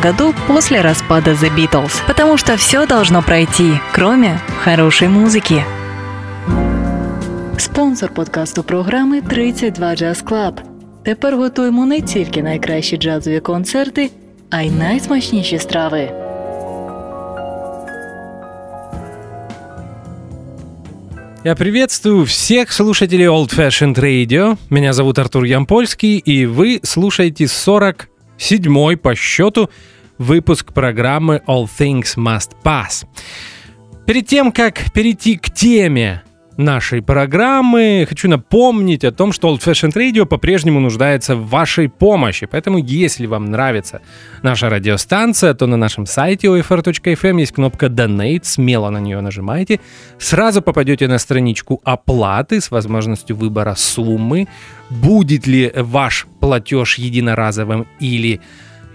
году после распада The Beatles. Потому что все должно пройти, кроме хорошей музыки. Спонсор подкасту програми 32 Jazz Club. Тепер готуємо не тільки найкращі джазові концерти, а й найсмачніші страви. Я приветствую всех слушателей Old Fashioned Radio. Меня зовут Артур Ямпольский, и вы слушаете 47-й по счету выпуск программы All Things Must Pass. Перед тем, как перейти к теме нашей программы. Хочу напомнить о том, что Old Fashioned Radio по-прежнему нуждается в вашей помощи. Поэтому, если вам нравится наша радиостанция, то на нашем сайте OFR.FM есть кнопка Donate, смело на нее нажимайте. Сразу попадете на страничку оплаты с возможностью выбора суммы. Будет ли ваш платеж единоразовым или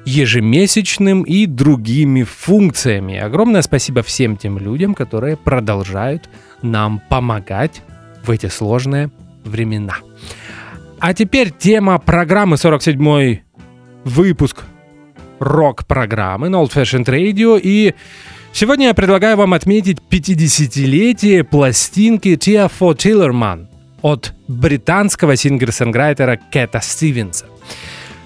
ежемесячным и другими функциями. Огромное спасибо всем тем людям, которые продолжают нам помогать в эти сложные времена. А теперь тема программы 47 выпуск рок-программы на Old Fashioned Radio. И сегодня я предлагаю вам отметить 50-летие пластинки Tia for Tillerman от британского сингер-сонграйтера Кэта Стивенса.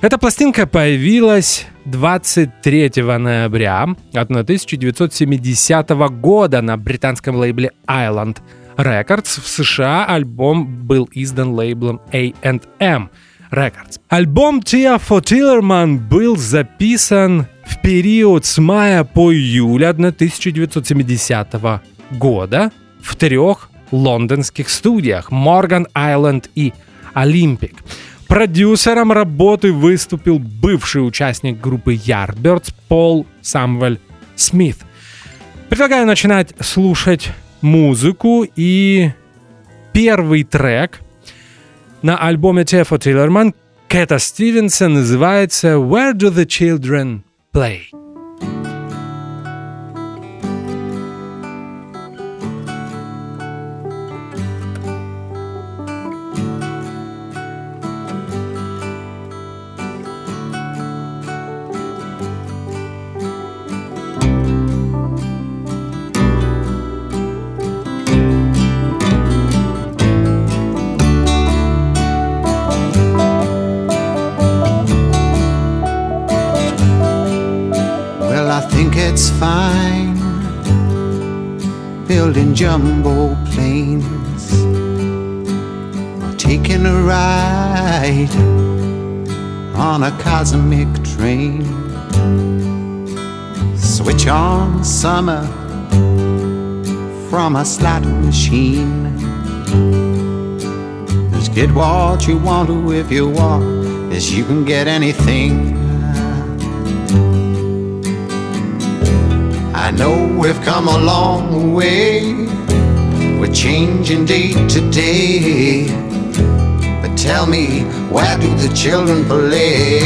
Эта пластинка появилась 23 ноября 1970 года на британском лейбле Island Records. В США альбом был издан лейблом A&M Records. Альбом Tia for Tillerman был записан в период с мая по июль 1970 года в трех лондонских студиях Morgan Island и Olympic. Продюсером работы выступил бывший участник группы Yardbirds Пол Самвель Смит. Предлагаю начинать слушать музыку и первый трек на альбоме Тефа Тиллерман Кэта Стивенса называется «Where do the children play?» On a cosmic train. Switch on summer from a slot machine. Just get what you want to if you want, as you can get anything I know we've come a long way. We're changing day to day. Tell me, where do the children play?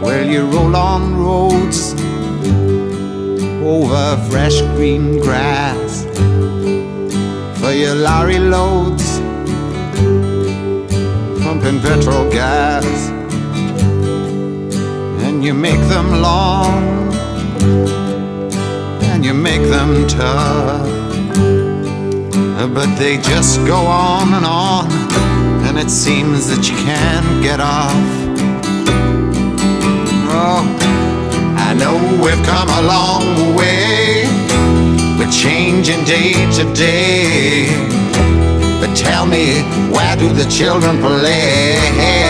Well, you roll on roads over fresh green grass for your lorry loads, pumping petrol gas, and you make them long and you make them tough, but they just go on and on, and it seems that you can't get off. Oh. I know we've come a long way. We're changing day to day. Tell me, where do the children play?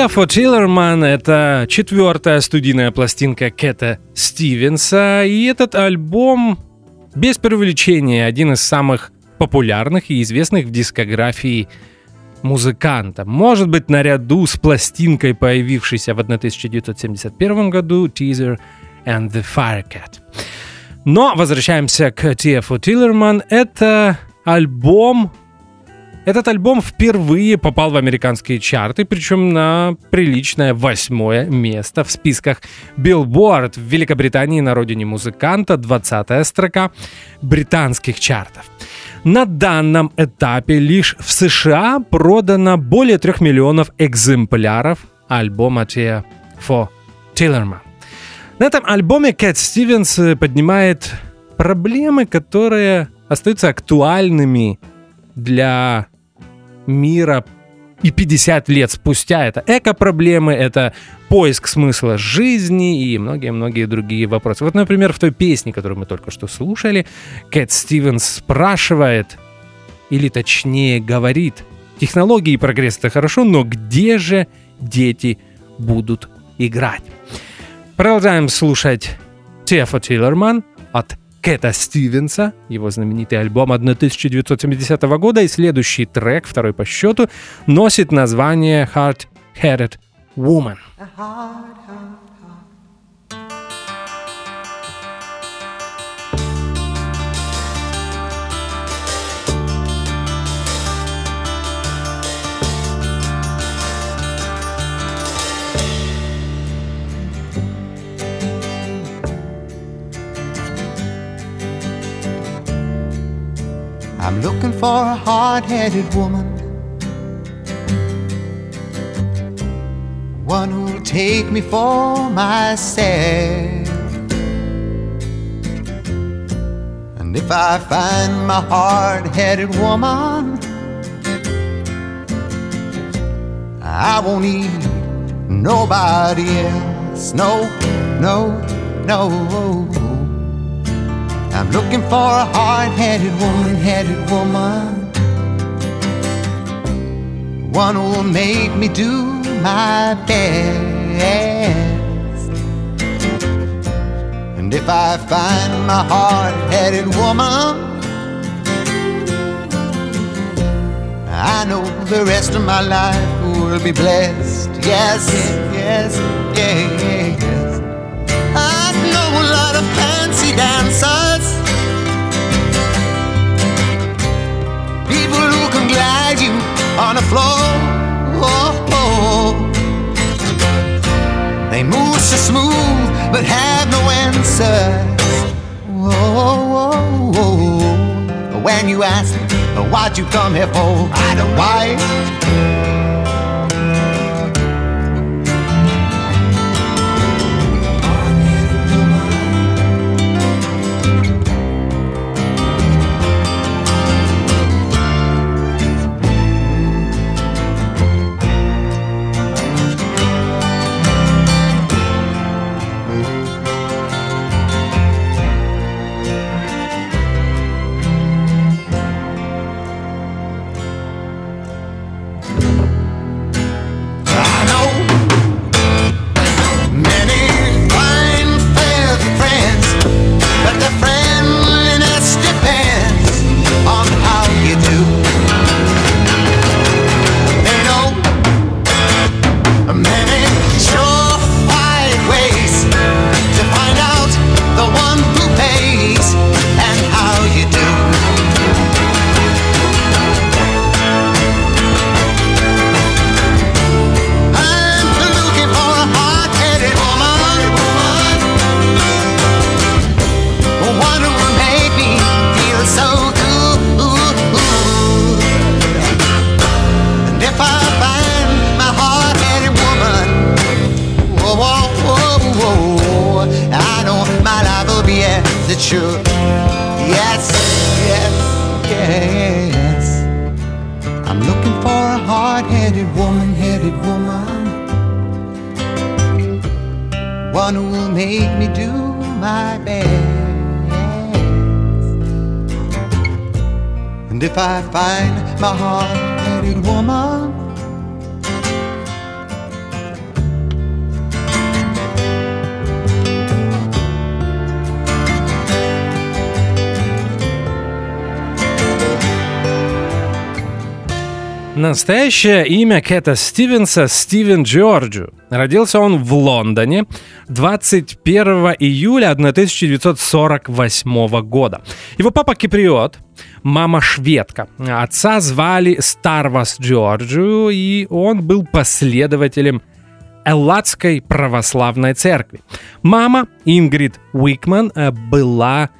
Теофо Тиллерман — это четвертая студийная пластинка Кэта Стивенса, и этот альбом, без преувеличения, один из самых популярных и известных в дискографии музыканта. Может быть, наряду с пластинкой, появившейся в 1971 году, Teaser and the Firecat. Но возвращаемся к Теофу Тиллерман. Это альбом, этот альбом впервые попал в американские чарты, причем на приличное восьмое место в списках Billboard в Великобритании на родине музыканта, 20 строка британских чартов. На данном этапе лишь в США продано более трех миллионов экземпляров альбома Тея Фо Тиллерман. На этом альбоме Кэт Стивенс поднимает проблемы, которые остаются актуальными для мира и 50 лет спустя. Это эко-проблемы, это поиск смысла жизни и многие-многие другие вопросы. Вот, например, в той песне, которую мы только что слушали, Кэт Стивенс спрашивает, или точнее говорит, технологии и прогресс это хорошо, но где же дети будут играть? Продолжаем слушать Тефа Тиллерман от Кэта Стивенса, его знаменитый альбом 1970 года, и следующий трек, второй по счету, носит название Hard Headed Woman. I'm looking for a hard headed woman. One who'll take me for myself. And if I find my hard headed woman, I won't need nobody else. No, no, no. Looking for a hard-headed woman, headed woman. One who will make me do my best. And if I find my hard-headed woman, I know the rest of my life will be blessed. Yes, yes, yes. Glide you on the floor. They move so smooth but have no answers. When you ask why'd you come here for, I don't know why. Настоящее имя Кэта Стивенса Стивен Джорджу. Родился он в Лондоне 21 июля 1948 года. Его папа киприот, мама шведка. Отца звали Старвас Джорджу, и он был последователем Элладской православной церкви. Мама Ингрид Уикман э, была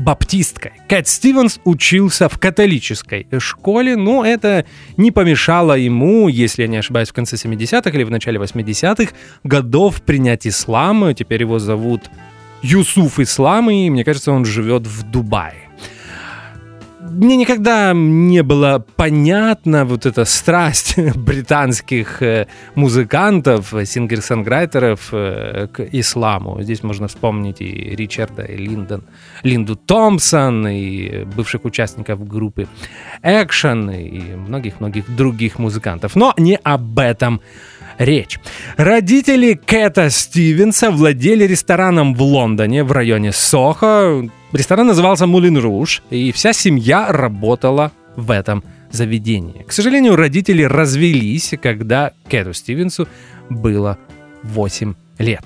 баптисткой. Кэт Стивенс учился в католической школе, но это не помешало ему, если я не ошибаюсь, в конце 70-х или в начале 80-х годов принять ислам. Теперь его зовут Юсуф Ислам, и мне кажется, он живет в Дубае мне никогда не было понятна вот эта страсть британских э, музыкантов, сингер-санграйтеров э, к исламу. Здесь можно вспомнить и Ричарда, и Линдон, Линду Томпсон, и бывших участников группы Action, и многих-многих других музыкантов. Но не об этом речь. Родители Кэта Стивенса владели рестораном в Лондоне в районе Сохо. Ресторан назывался Мулин Руш, и вся семья работала в этом заведении. К сожалению, родители развелись, когда Кэту Стивенсу было 8 лет.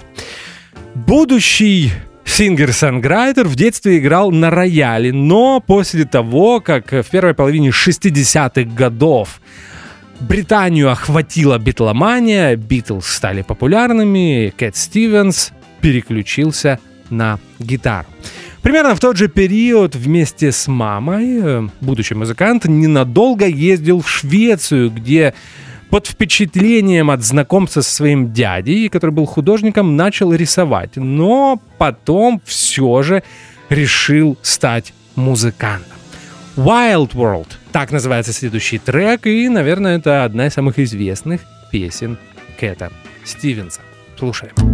Будущий сингер-санграйтер в детстве играл на рояле, но после того, как в первой половине 60-х годов Британию охватила битломания, Битлз стали популярными, Кэт Стивенс переключился на гитару. Примерно в тот же период вместе с мамой э, будущий музыкант ненадолго ездил в Швецию, где под впечатлением от знакомства со своим дядей, который был художником, начал рисовать. Но потом все же решил стать музыкантом. Wild World. Так называется следующий трек, и, наверное, это одна из самых известных песен Кэта Стивенса. Слушаем. lost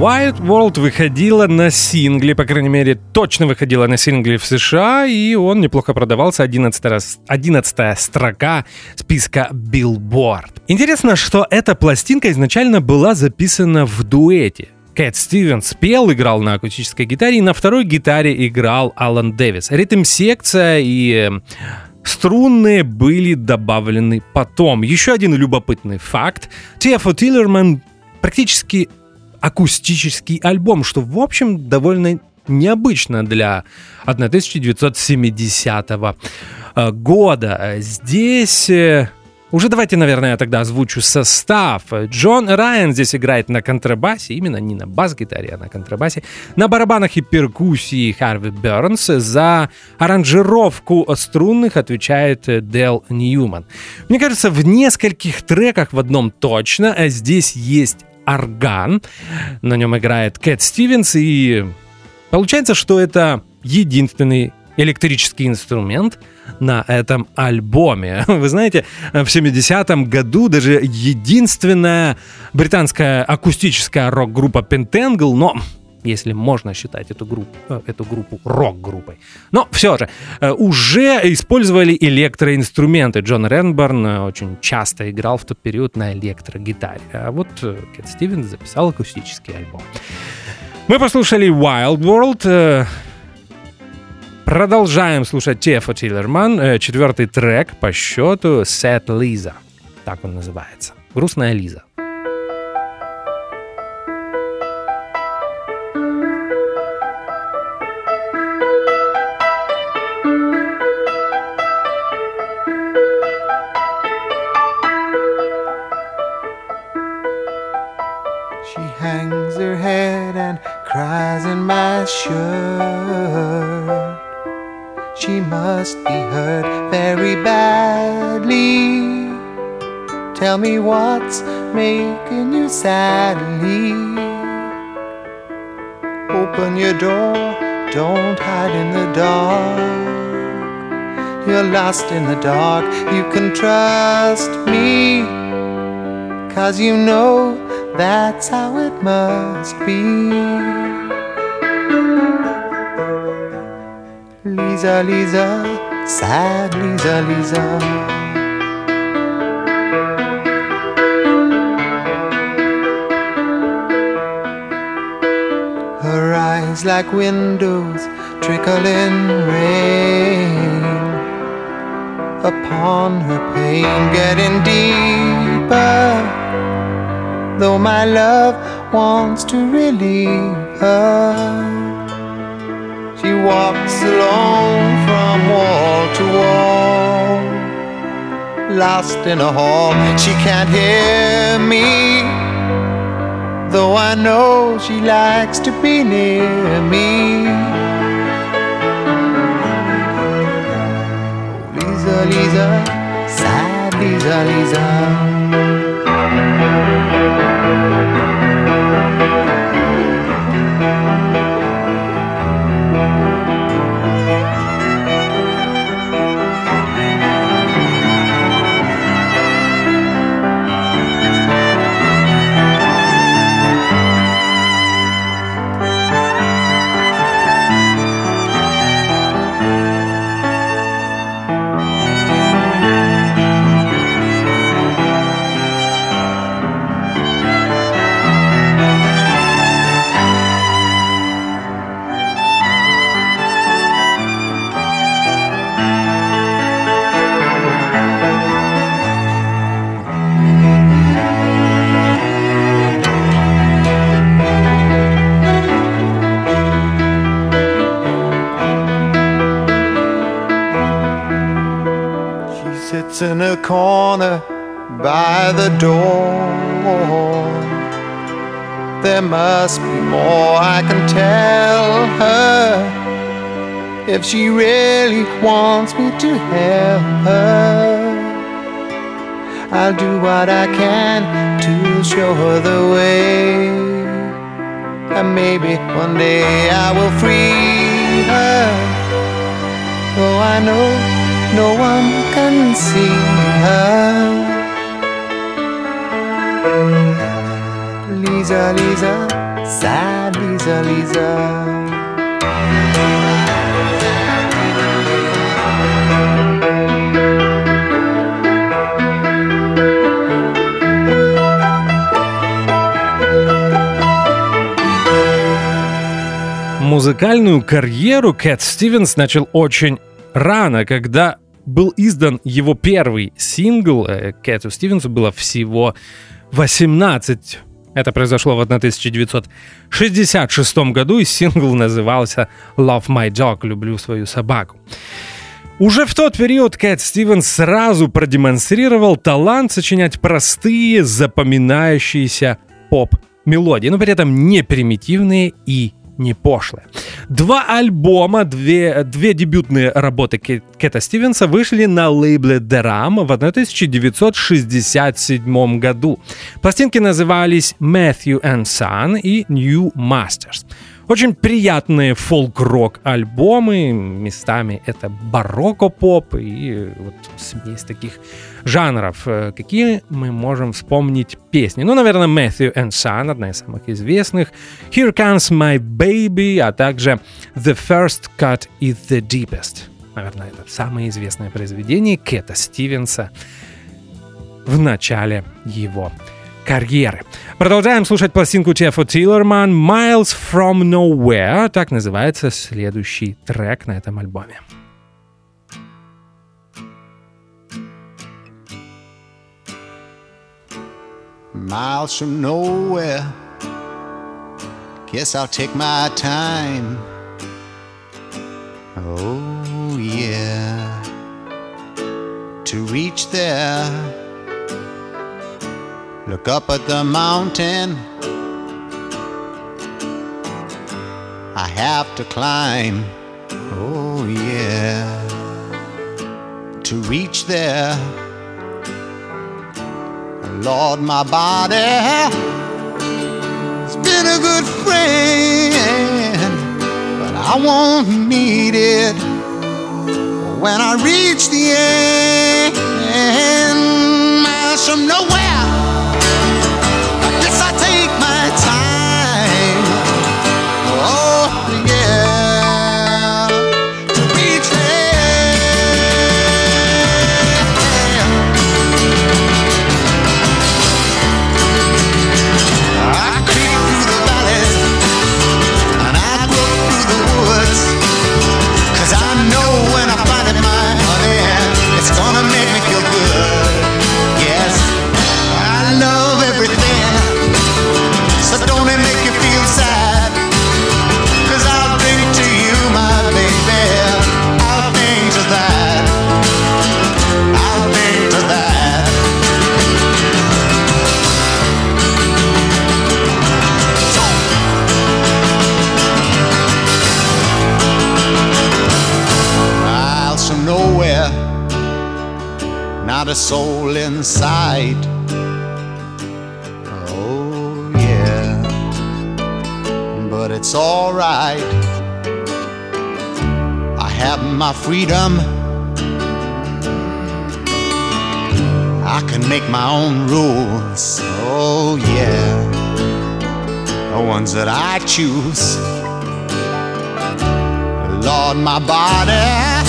Wild World выходила на сингле, по крайней мере, точно выходила на сингле в США, и он неплохо продавался. 11, 11 строка списка Billboard. Интересно, что эта пластинка изначально была записана в дуэте. Кэт Стивенс пел, играл на акустической гитаре, и на второй гитаре играл Алан Дэвис. Ритм-секция и э, Струнные были добавлены потом. Еще один любопытный факт. Тефо Тиллерман практически акустический альбом, что, в общем, довольно необычно для 1970 э, года. Здесь э, уже давайте, наверное, я тогда озвучу состав. Джон Райан здесь играет на контрабасе, именно не на бас-гитаре, а на контрабасе. На барабанах и перкуссии Харви Бернс. За аранжировку струнных отвечает Дел Ньюман. Мне кажется, в нескольких треках в одном точно здесь есть орган. На нем играет Кэт Стивенс, и получается, что это единственный электрический инструмент на этом альбоме. Вы знаете, в 70-м году даже единственная британская акустическая рок-группа Pentangle, но если можно считать эту группу, э, эту группу рок-группой. Но все же, э, уже использовали электроинструменты. Джон Ренборн э, очень часто играл в тот период на электрогитаре. А вот Кэт Стивенс записал акустический альбом. Мы послушали Wild World. Продолжаем слушать Тефа Тиллерман. Четвертый трек по счету Set Lisa. Так он называется. Грустная Лиза. Tell me what's making you sadly. Open your door, don't hide in the dark. You're lost in the dark, you can trust me. Cause you know that's how it must be. Lisa, Lisa, sad Lisa, Lisa. Eyes like windows trickling rain upon her pain, getting deeper though my love wants to relieve her. She walks alone from wall to wall, lost in a hall. She can't hear me, though I know she likes to be near me. Lisa, Lisa, sad Lisa, Lisa. Must be more I can tell her if she really wants me to help her. I'll do what I can to show her the way. And maybe one day I will free her. Though I know no one can see her. Lisa, Lisa. Sad Lisa, Lisa. Музыкальную карьеру Кэт Стивенс начал очень рано, когда был издан его первый сингл. Э, Кэту Стивенсу было всего 18. Это произошло в 1966 году, и сингл назывался «Love My Dog» — «Люблю свою собаку». Уже в тот период Кэт Стивенс сразу продемонстрировал талант сочинять простые, запоминающиеся поп-мелодии, но при этом не примитивные и не пошлое. Два альбома, две, две дебютные работы Кэта Стивенса вышли на лейбле Deram в 1967 году. Пластинки назывались Matthew and Son и New Masters. Очень приятные фолк-рок альбомы, местами это барокко-поп и вот смесь таких жанров. Э, какие мы можем вспомнить песни? Ну, наверное, Matthew and Son, одна из самых известных. Here Comes My Baby, а также The First Cut is the Deepest. Наверное, это самое известное произведение Кэта Стивенса в начале его карьеры. Продолжаем слушать пластинку Джеффа Тиллерман «Miles from Nowhere». Так называется следующий трек на этом альбоме. Miles from nowhere. Guess I'll take my time. Oh, yeah. To reach there. Look up at the mountain. I have to climb. Oh, yeah. To reach there. Lord, my body has been a good friend, but I won't need it when I reach the end. From nowhere. My freedom. I can make my own rules. Oh, yeah, the ones that I choose. Lord, my body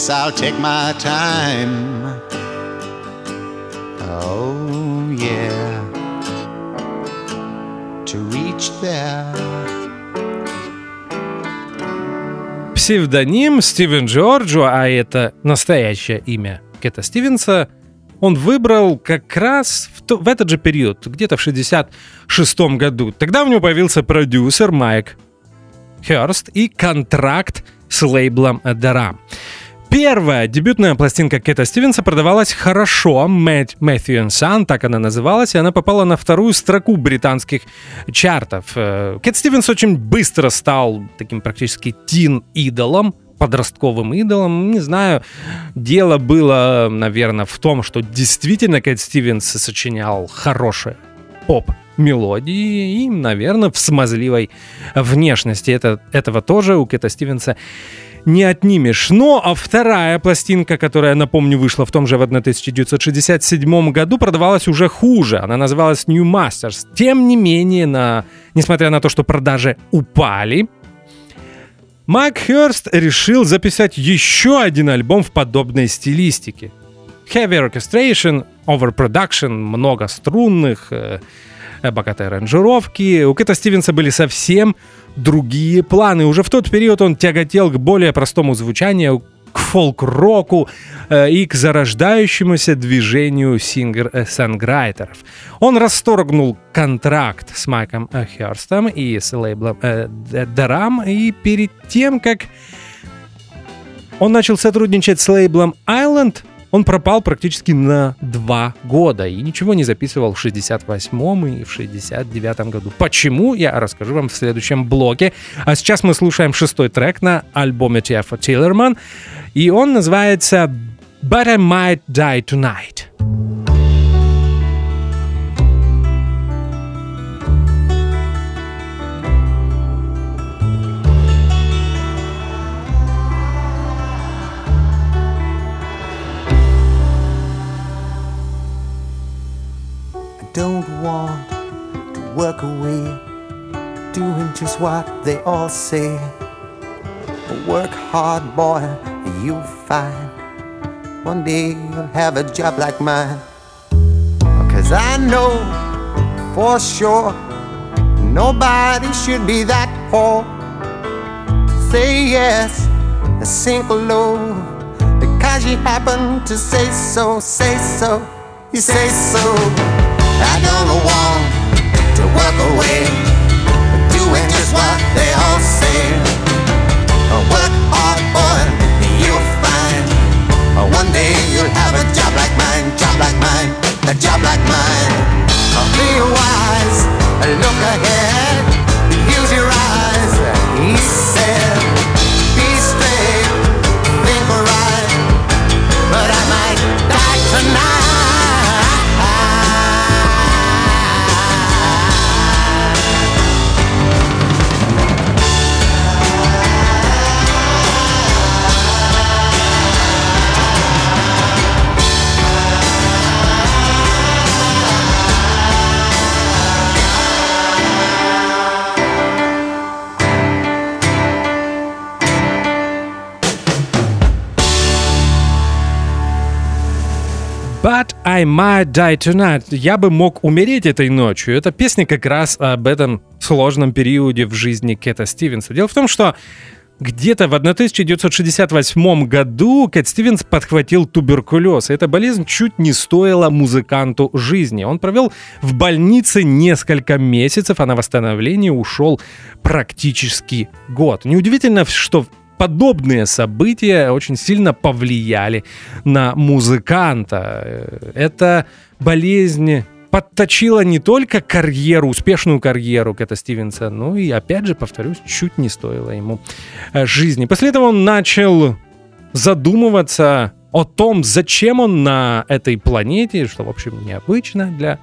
Guess I'll take my time. Oh, yeah. To reach there. псевдоним Стивен Джорджо, а это настоящее имя Кэта Стивенса, он выбрал как раз в, то, в этот же период, где-то в 66 году. Тогда у него появился продюсер Майк Херст и контракт с лейблом Dara. Первая дебютная пластинка Кэта Стивенса продавалась хорошо, Matthew Son, так она называлась, и она попала на вторую строку британских чартов. Э, Кэт Стивенс очень быстро стал таким практически тин-идолом, подростковым идолом. Не знаю, дело было, наверное, в том, что действительно Кэт Стивенс сочинял хорошие поп-мелодии и, наверное, в смазливой внешности. Это, этого тоже у Кэта Стивенса не отнимешь. Но а вторая пластинка, которая, напомню, вышла в том же в 1967 году, продавалась уже хуже. Она называлась New Masters. Тем не менее, на, несмотря на то, что продажи упали, Майк Хёрст решил записать еще один альбом в подобной стилистике. Heavy Orchestration, Overproduction, много струнных, э, богатые аранжировки. У Кэта Стивенса были совсем другие планы. Уже в тот период он тяготел к более простому звучанию, к фолк-року э, и к зарождающемуся движению сингер-санграйтеров. Он расторгнул контракт с Майком Херстом и с лейблом э, Дарам, и перед тем, как он начал сотрудничать с лейблом Island, он пропал практически на два года и ничего не записывал в 68-м и в 69-м году. Почему, я расскажу вам в следующем блоге. А сейчас мы слушаем шестой трек на альбоме Тиафа Тиллерман, и он называется «But I Might Die Tonight». Don't want to work away, doing just what they all say. Work hard, boy, and you'll find one day you'll have a job like mine. Cause I know for sure nobody should be that poor. Say yes and sink low because you happen to say so, say so, you say so. I don't want to walk away, doing just what they all say. Work hard, boy, you'll find one day you'll have a job like mine, job like mine, a job like mine. Be wise, look ahead, use your eyes, I might die tonight. Я бы мог умереть этой ночью. Эта песня как раз об этом сложном периоде в жизни Кэта Стивенса. Дело в том, что где-то в 1968 году Кэт Стивенс подхватил туберкулез. Эта болезнь чуть не стоила музыканту жизни. Он провел в больнице несколько месяцев, а на восстановление ушел практически год. Неудивительно, что подобные события очень сильно повлияли на музыканта. Это болезнь подточила не только карьеру, успешную карьеру Кэта Стивенса, но и, опять же, повторюсь, чуть не стоило ему э, жизни. После этого он начал задумываться о том, зачем он на этой планете, что, в общем, необычно для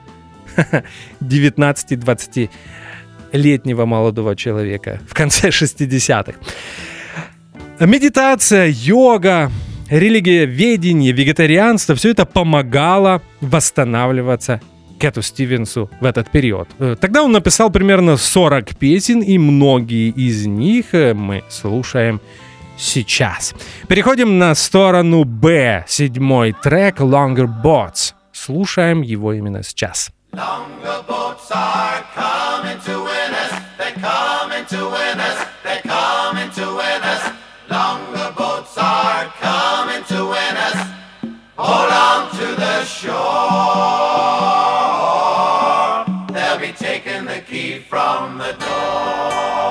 19-20-летнего молодого человека в конце 60-х. Медитация, йога, религия, ведение, вегетарианство, все это помогало восстанавливаться Кэту Стивенсу в этот период. Э, тогда он написал примерно 40 песен, и многие из них э, мы слушаем сейчас. Переходим на сторону Б, седьмой трек Longer Boats. Слушаем его именно сейчас. Longer. From the door.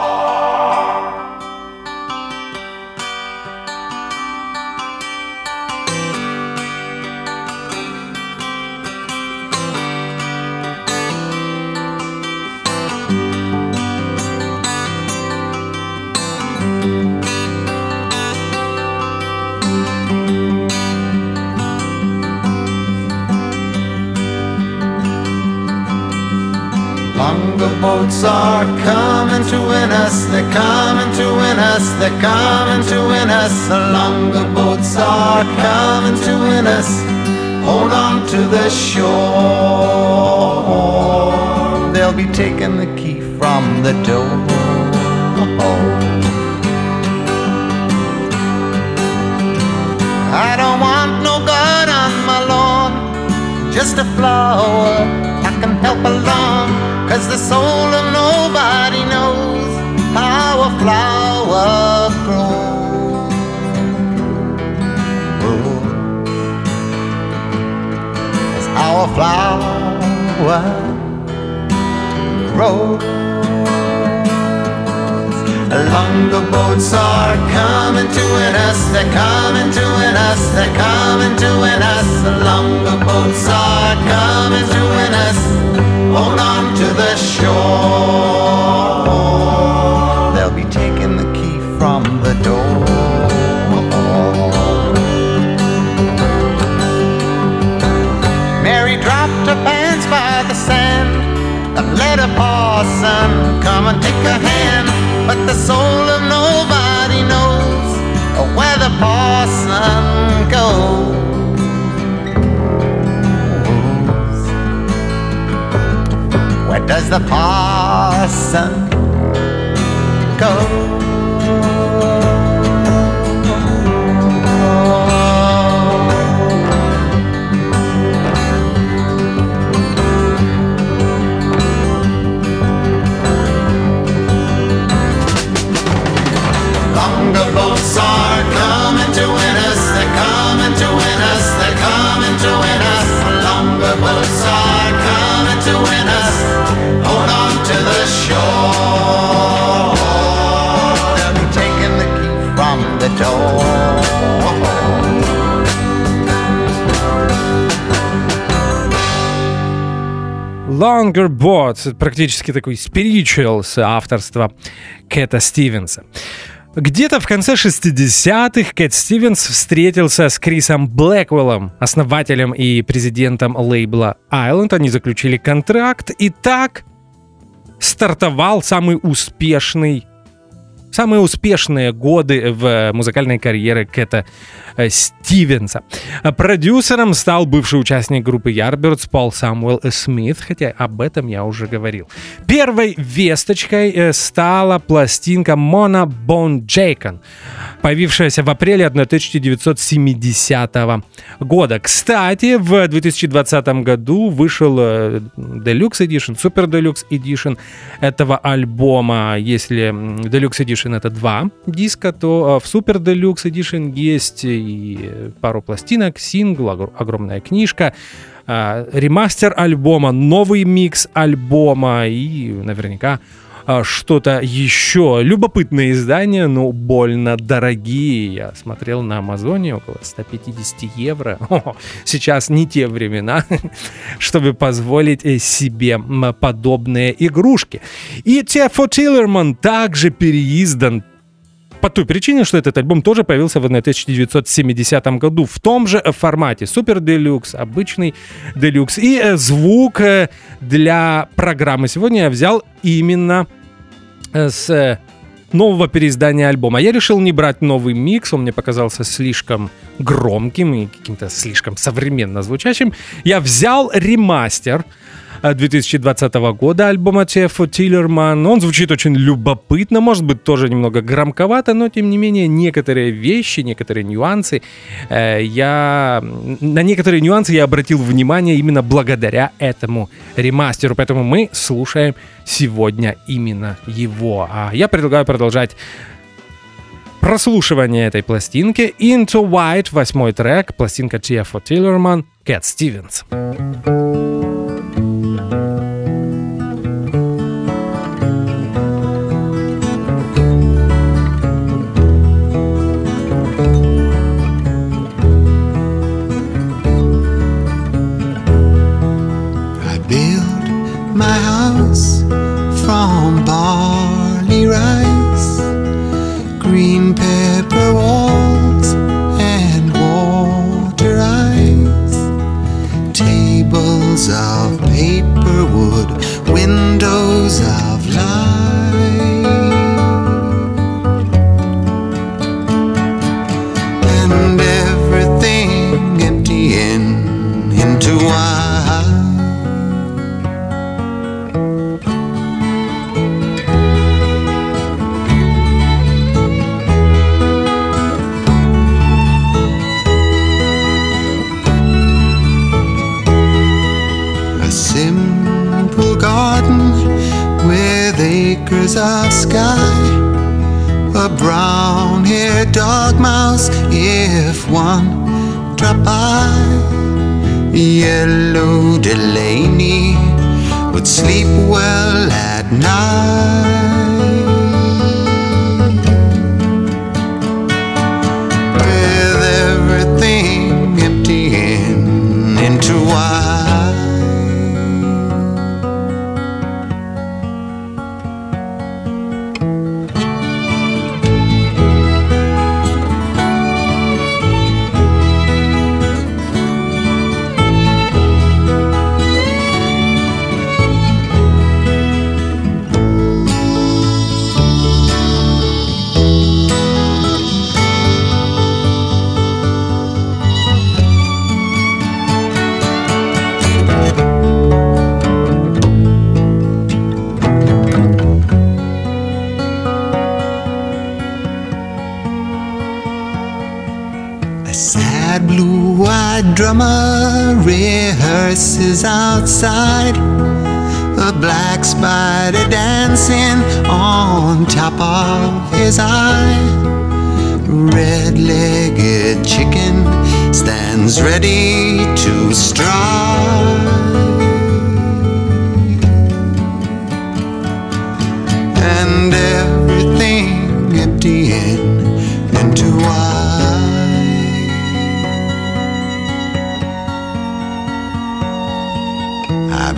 Boats are coming to win us, they're coming to win us, they're coming to win us. Along the longer boats are coming to win us. Hold on to the shore. They'll be taking the key from the door. I don't want no God on my lawn, just a flower I can help along. Cause the soul of nobody knows how a flower grows. That's how a flower grows. Longer boats are coming to win us, they're coming to win us, they're coming to win us. Longer boats are coming to win us. Hold on to the shore. They'll be taking the key from the door. Mary dropped her pants by the sand. The letter parson come and take her hand. But the soul of nobody knows where the parson goes. Does the parson go? Longer это практически такой spirituals авторства Кэта Стивенса. Где-то в конце 60-х Кэт Стивенс встретился с Крисом Блэквеллом, основателем и президентом лейбла Island. Они заключили контракт, и так стартовал самый успешный самые успешные годы в музыкальной карьере Кэта Стивенса. Продюсером стал бывший участник группы Yardbirds Пол Самуэл Смит, хотя об этом я уже говорил. Первой весточкой э, стала пластинка Мона Бон Джейкон, появившаяся в апреле 1970 года. Кстати, в 2020 году вышел э, Deluxe Edition, Super Deluxe Edition этого альбома. Если Deluxe Edition это два диска, то в Super Deluxe Edition есть и пару пластинок, сингл, огромная книжка, ремастер альбома, новый микс альбома и наверняка что-то еще. Любопытные издания, но больно дорогие. Я смотрел на Амазоне около 150 евро. О, сейчас не те времена, чтобы позволить себе подобные игрушки. И Тефо Тиллерман также переиздан по той причине, что этот альбом тоже появился в 1970 году в том же формате. Супер Делюкс, обычный Делюкс. И звук для программы сегодня я взял именно с нового переиздания альбома. Я решил не брать новый микс, он мне показался слишком громким и каким-то слишком современно звучащим. Я взял ремастер 2020 года альбома Тефо Тиллерман. Он звучит очень любопытно, может быть, тоже немного громковато, но, тем не менее, некоторые вещи, некоторые нюансы, э, я... На некоторые нюансы я обратил внимание именно благодаря этому ремастеру, поэтому мы слушаем сегодня именно его. А я предлагаю продолжать прослушивание этой пластинки. Into White, восьмой трек, пластинка Тефо Тиллерман, Кэт Стивенс. wall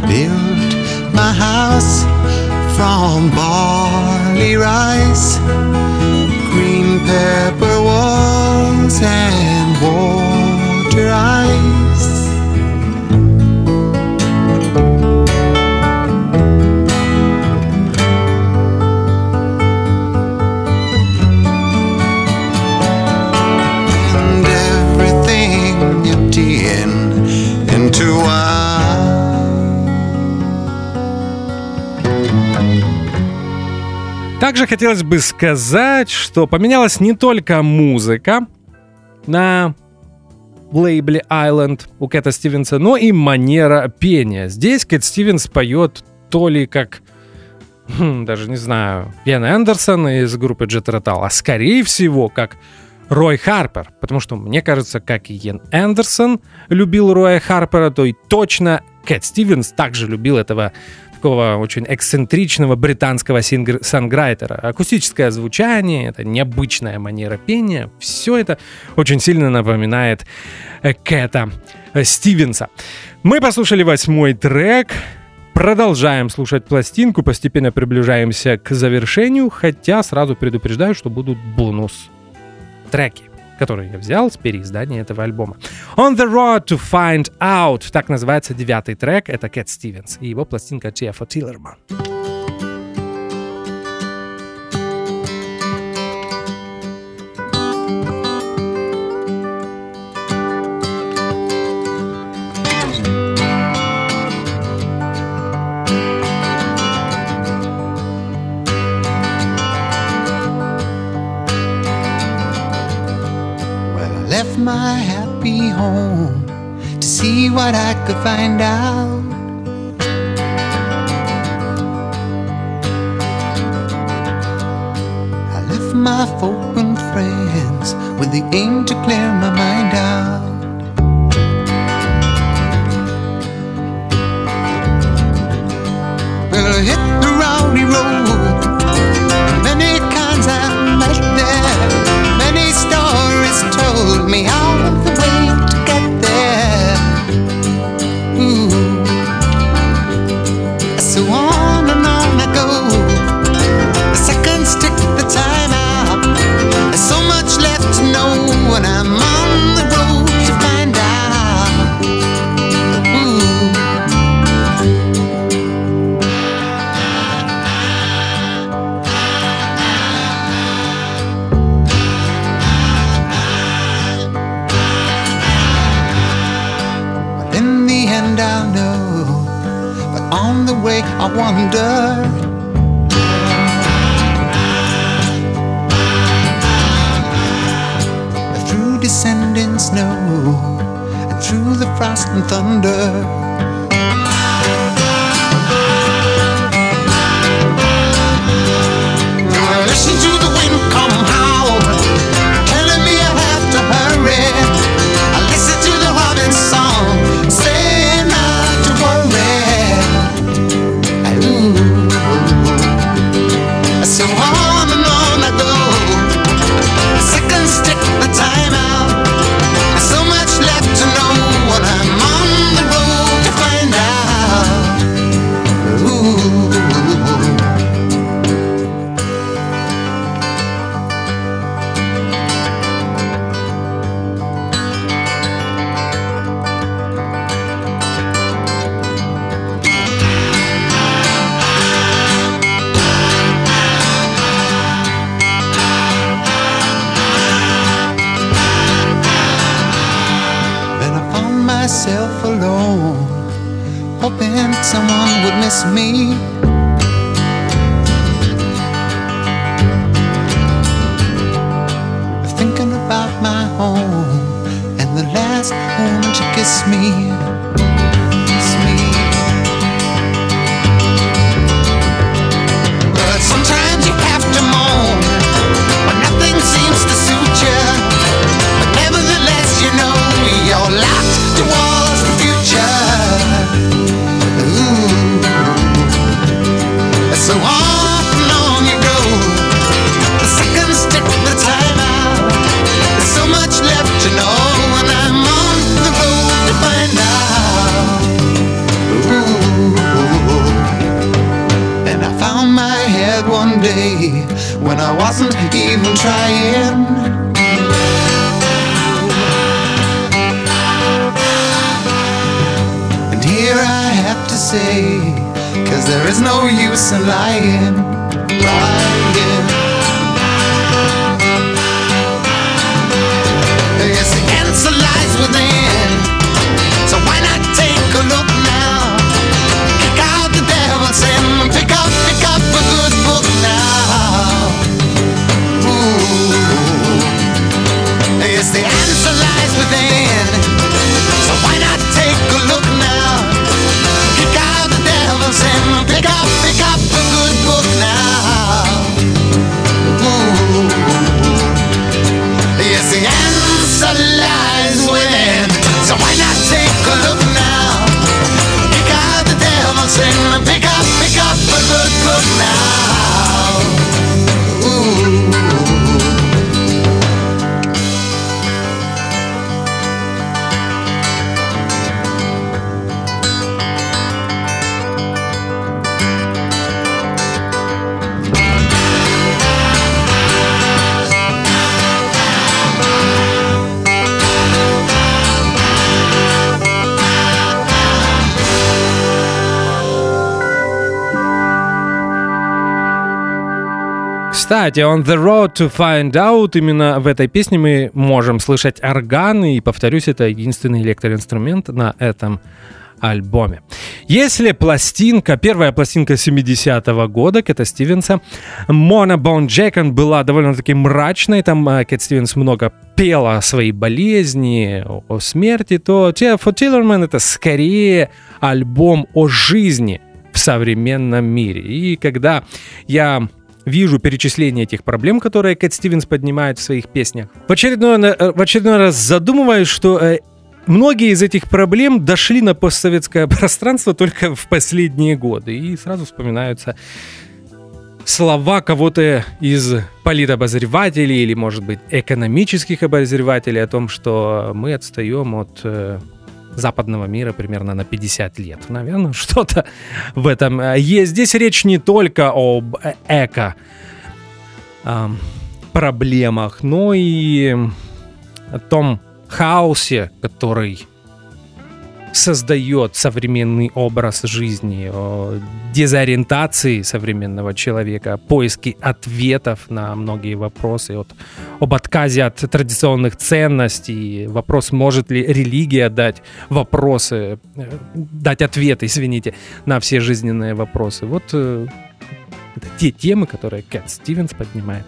built my house from barley rice, green pepper walls, and water Также хотелось бы сказать, что поменялась не только музыка на лейбле Island у Кэта Стивенса, но и манера пения. Здесь Кэт Стивенс поет то ли как, хм, даже не знаю, Йен Эндерсон из группы Jet Rotal, а скорее всего как Рой Харпер, потому что мне кажется, как и Йен Эндерсон любил Роя Харпера, то и точно Кэт Стивенс также любил этого такого очень эксцентричного британского сингр- санграйтера. Акустическое звучание, это необычная манера пения, все это очень сильно напоминает э, Кэта э, Стивенса. Мы послушали восьмой трек, продолжаем слушать пластинку, постепенно приближаемся к завершению, хотя сразу предупреждаю, что будут бонус треки которые я взял с переиздания этого альбома. On the Road to Find Out, так называется девятый трек, это Кэт Стивенс и его пластинка Джеффа Тиллерман. Home to see what I could find out. I left my folk and friends with the aim myself alone, hoping someone would miss me. Thinking about my home and the last woman to kiss me. Wasn't even trying. And here I have to say, cause there is no use in lying, lying. Кстати, on the road to find out, именно в этой песне мы можем слышать органы, и, повторюсь, это единственный электроинструмент на этом альбоме. Если пластинка, первая пластинка 70-го года Кэта Стивенса, Мона Бон Джекон была довольно-таки мрачной, там э, Кэт Стивенс много пела о своей болезни, о- смерти, то For Tillerman это скорее альбом о жизни в современном мире. И когда я вижу перечисление этих проблем, которые Кэт Стивенс поднимает в своих песнях. В очередной, э, в очередной раз задумываюсь, что э, многие из этих проблем дошли на постсоветское пространство только в последние годы. И сразу вспоминаются слова кого-то из политобозревателей или, может быть, экономических обозревателей о том, что мы отстаем от э, западного мира примерно на 50 лет. Наверное, что-то в этом э, есть. Здесь речь не только об э, эко проблемах, но и о том хаосе, который создает современный образ жизни, о дезориентации современного человека, о поиске ответов на многие вопросы, от, об отказе от традиционных ценностей, вопрос, может ли религия дать вопросы, э, дать ответы, извините, на все жизненные вопросы. Вот э, это те темы, которые Кэт Стивенс поднимает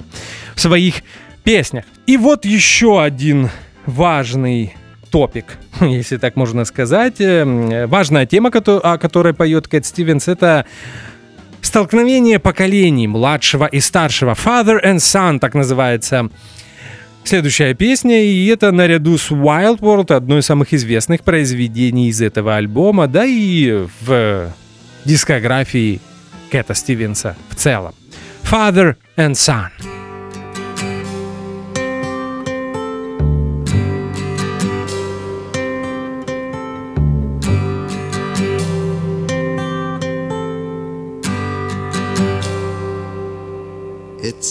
в своих песнях. И вот еще один важный топик, если так можно сказать. Э, Важная тема, о которой поет Кэт Стивенс, это столкновение поколений младшего и старшего. Father and Son, так называется следующая песня. И это наряду с Wild World, одно из самых известных произведений из этого альбома, да и в дискографии Кэта Стивенса в целом. Father and Son.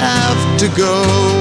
Have to go.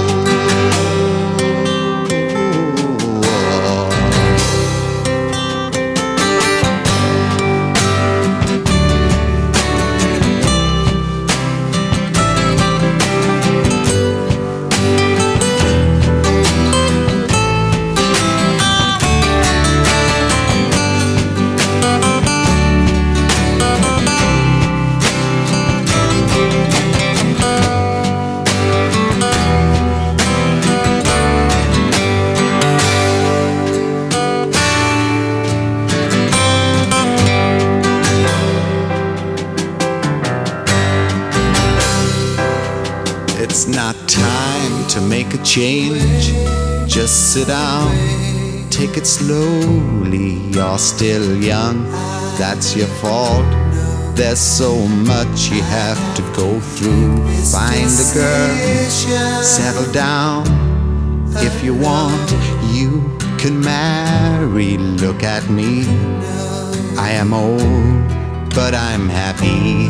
That's your fault. There's so much you have to go through. Find a girl, settle down. If you want, you can marry. Look at me. I am old, but I'm happy.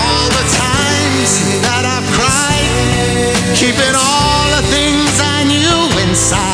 All the times that I've cried, keeping all the things I knew inside.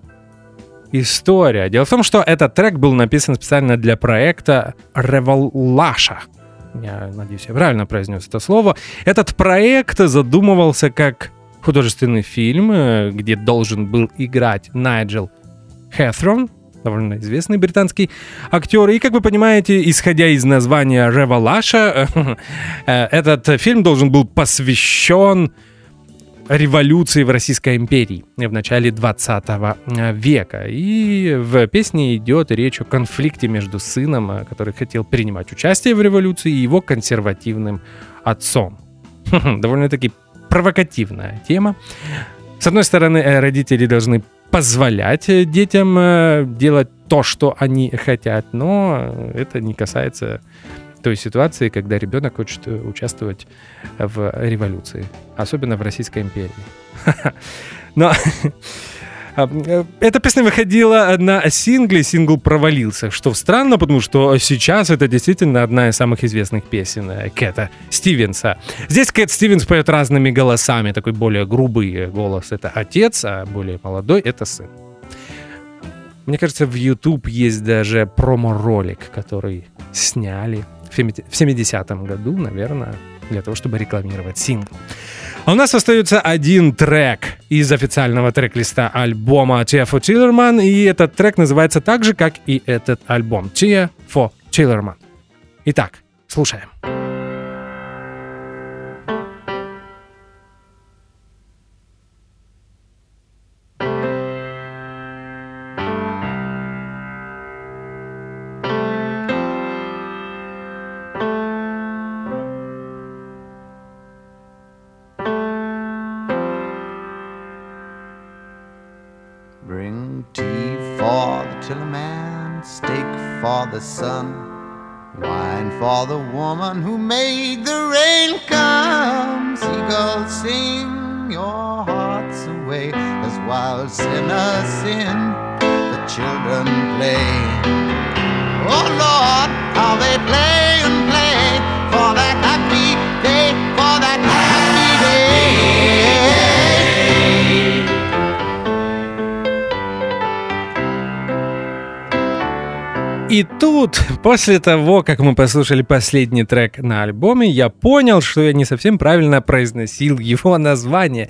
история. Дело в том, что этот трек был написан специально для проекта Revolution. Я надеюсь, я правильно произнес это слово. Этот проект задумывался как художественный фильм, э, где должен был играть Найджел Хэтhrон, довольно известный британский актер. И, как вы понимаете, исходя из названия Револаша, этот фильм должен был посвящен революции в Российской империи в начале 20 века. И в песне идет речь о конфликте между сыном, э, который хотел принимать участие в революции, и его консервативным отцом. Довольно-таки провокативная тема. С одной стороны, э, родители должны позволять э, детям э, делать то, что они хотят, но это не касается той ситуации, когда ребенок хочет э, участвовать в революции, особенно в Российской империи. Но а, э, эта песня выходила на сингле, сингл провалился, что странно, потому что сейчас это действительно одна из самых известных песен э, Кэта Стивенса. Здесь Кэт Стивенс поет разными голосами, такой более грубый голос — это отец, а более молодой — это сын. Мне кажется, в YouTube есть даже промо-ролик, который сняли в 70-м году, наверное, для того, чтобы рекламировать сингл. А у нас остается один трек из официального трек-листа альбома Tia for Tillerman, и этот трек называется так же, как и этот альбом Tia for Tillerman. Итак, слушаем. The sun, wine for the woman who made the rain come. Seagulls sing your hearts away as wild sinners sin, the children play. Oh Lord, how they play И тут, после того, как мы послушали последний трек на альбоме, я понял, что я не совсем правильно произносил его название.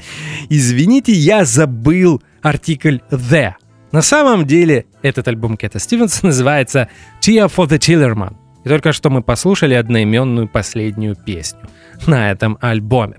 Извините, я забыл артикль «the». На самом деле, этот альбом Кэта Стивенса называется «Tia for the Tillerman». И только что мы послушали одноименную последнюю песню на этом альбоме.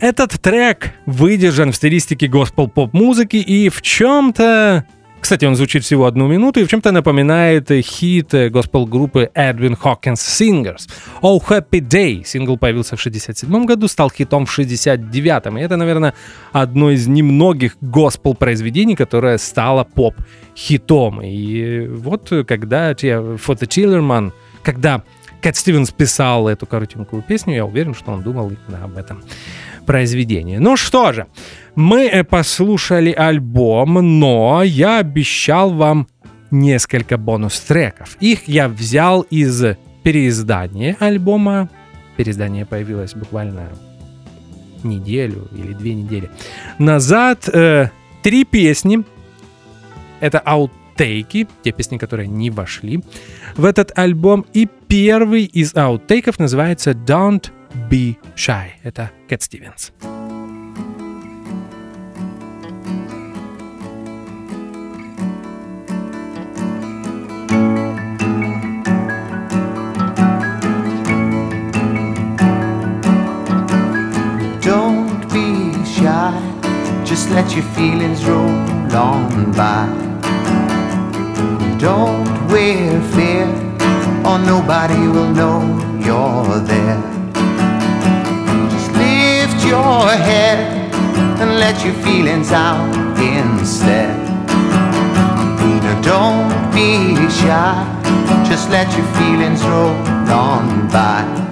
Этот трек выдержан в стилистике госпел-поп-музыки и в чем-то кстати, он звучит всего одну минуту и в чем-то напоминает хит госпел-группы Edwin Hawkins Singers. Oh Happy Day. Сингл появился в 67 году, стал хитом в 69 И это, наверное, одно из немногих госпел-произведений, которое стало поп-хитом. И вот когда the Tillerman, когда Кэт Стивенс писал эту коротенькую песню, я уверен, что он думал именно об этом произведении. Ну что же, мы э, послушали альбом, но я обещал вам несколько бонус-треков. Их я взял из переиздания альбома. Переиздание появилось буквально неделю или две недели назад. Э, три песни. Это аутейки, те песни, которые не вошли в этот альбом. И первый из аутейков называется Don't Be Shy. Это Кэт Стивенс. Just let your feelings roll on by. Don't wear fear, or nobody will know you're there. Your head and let your feelings out instead. Now don't be shy, just let your feelings roll on by.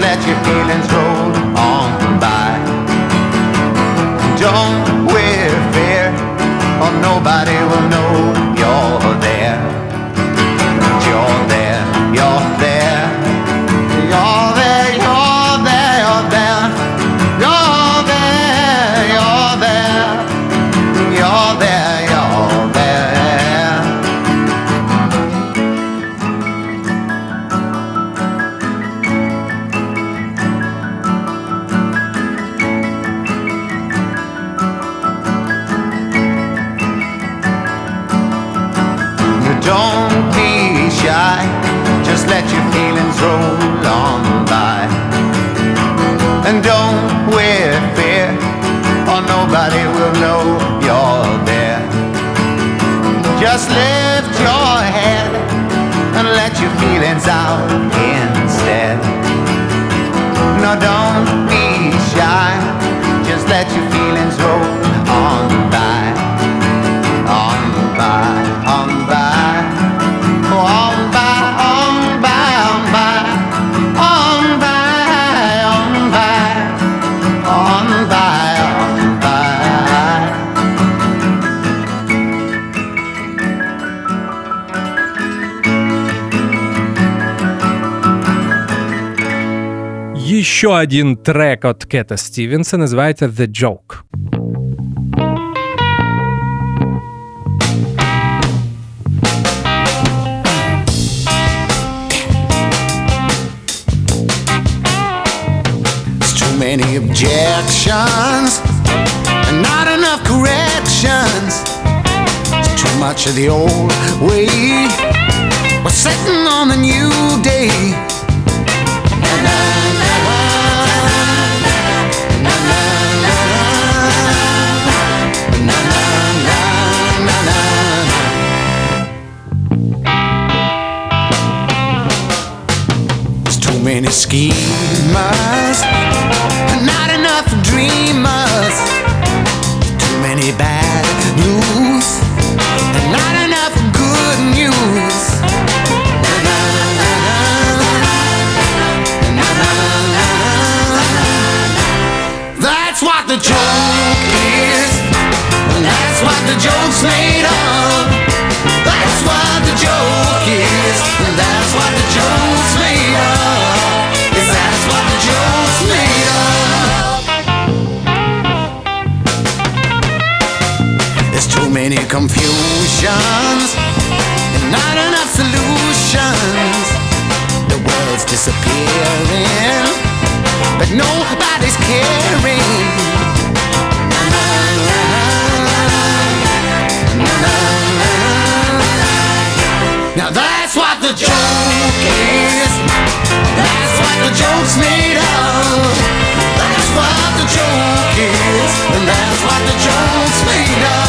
Let your feelings roll Еще один трек от Кэта Стивенса называется «The Joke». many objections and not enough corrections. It's too much of the old way. We're sitting on the new day. There's schemers not enough dreamers. Too many bad news, and not enough good news. That's what the joke is. That's what the joke's made of. That's what the joke confusions and not enough solutions. The world's disappearing, but nobody's caring. Now that's what the joke is. That's what the joke's made of. That's what the joke is. And that's what the joke's made of.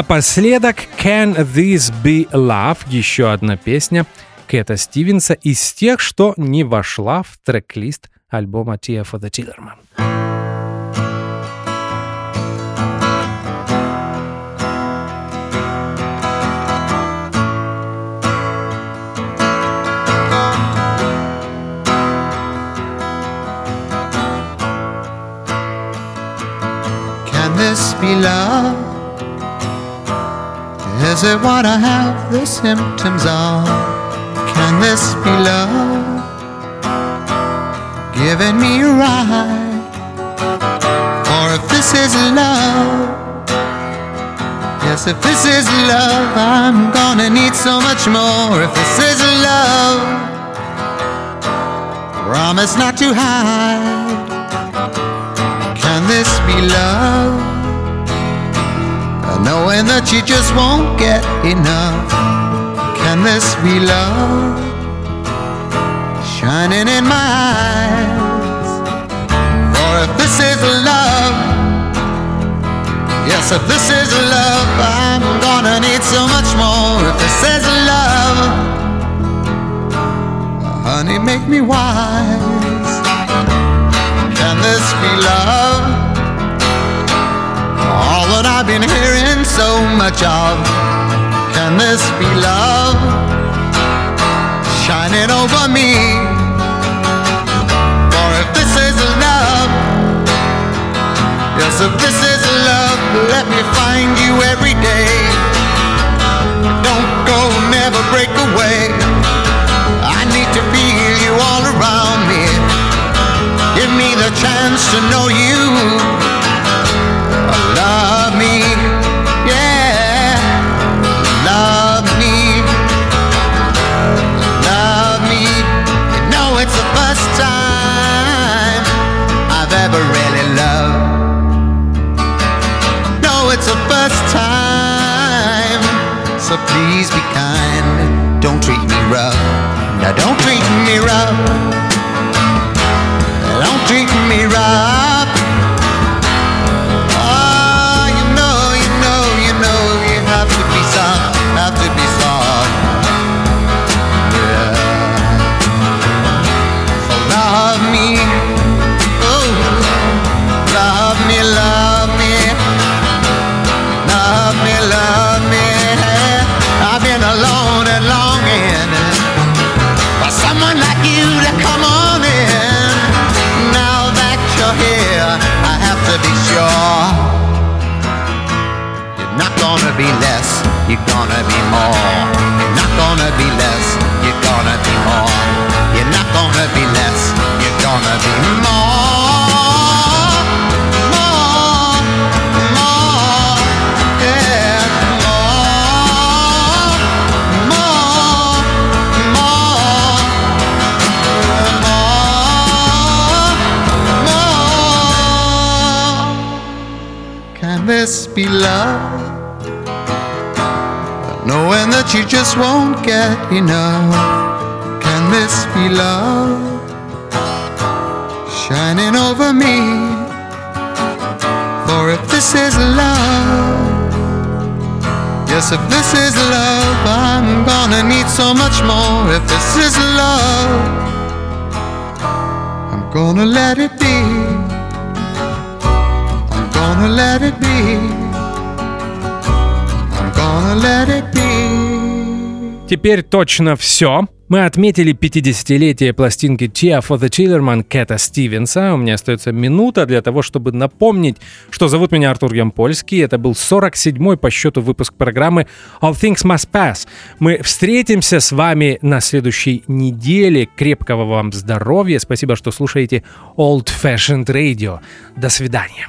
Напоследок «Can This Be Love» — еще одна песня Кэта Стивенса из тех, что не вошла в трек-лист альбома Tia for the Tillerman. This be love? Is it what I have the symptoms of? Can this be love? Giving me a ride? Or if this is love? Yes, if this is love, I'm gonna need so much more. If this is love, promise not to hide. Can this be love? Knowing that you just won't get enough. Can this be love? Shining in my eyes. Or if this is love, yes, if this is love, I'm gonna need so much more. If this is love, honey, make me wise. Can this be love? All that I've been hearing so much of. Can this be love shining over me? For if this is love, yes, if this is love, let me find you every day. Don't go, never break away. I need to feel you all around me. Give me the chance to know you. So please be kind. Don't treat me rough. Now don't treat me rough. Don't treat me you're gonna be more. You're not gonna be less, you're gonna be more. You're not gonna be less, you're gonna be more. More, more, yeah, more, more, more, more. Can this be love? That you just won't get enough. Can this be love? Shining over me. For if this is love, yes, if this is love, I'm gonna need so much more. If this is love, I'm gonna let it be. I'm gonna let it be. I'm gonna let it be. Теперь точно все. Мы отметили 50-летие пластинки Tear for the Chillerman Кэта Стивенса. У меня остается минута для того, чтобы напомнить, что зовут меня Артур Ямпольский. Это был 47-й по счету выпуск программы All Things Must Pass. Мы встретимся с вами на следующей неделе. Крепкого вам здоровья. Спасибо, что слушаете Old Fashioned Radio. До свидания.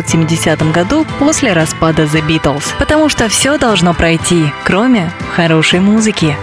1970 году после распада The Beatles. Потому что все должно пройти, кроме хорошей музыки.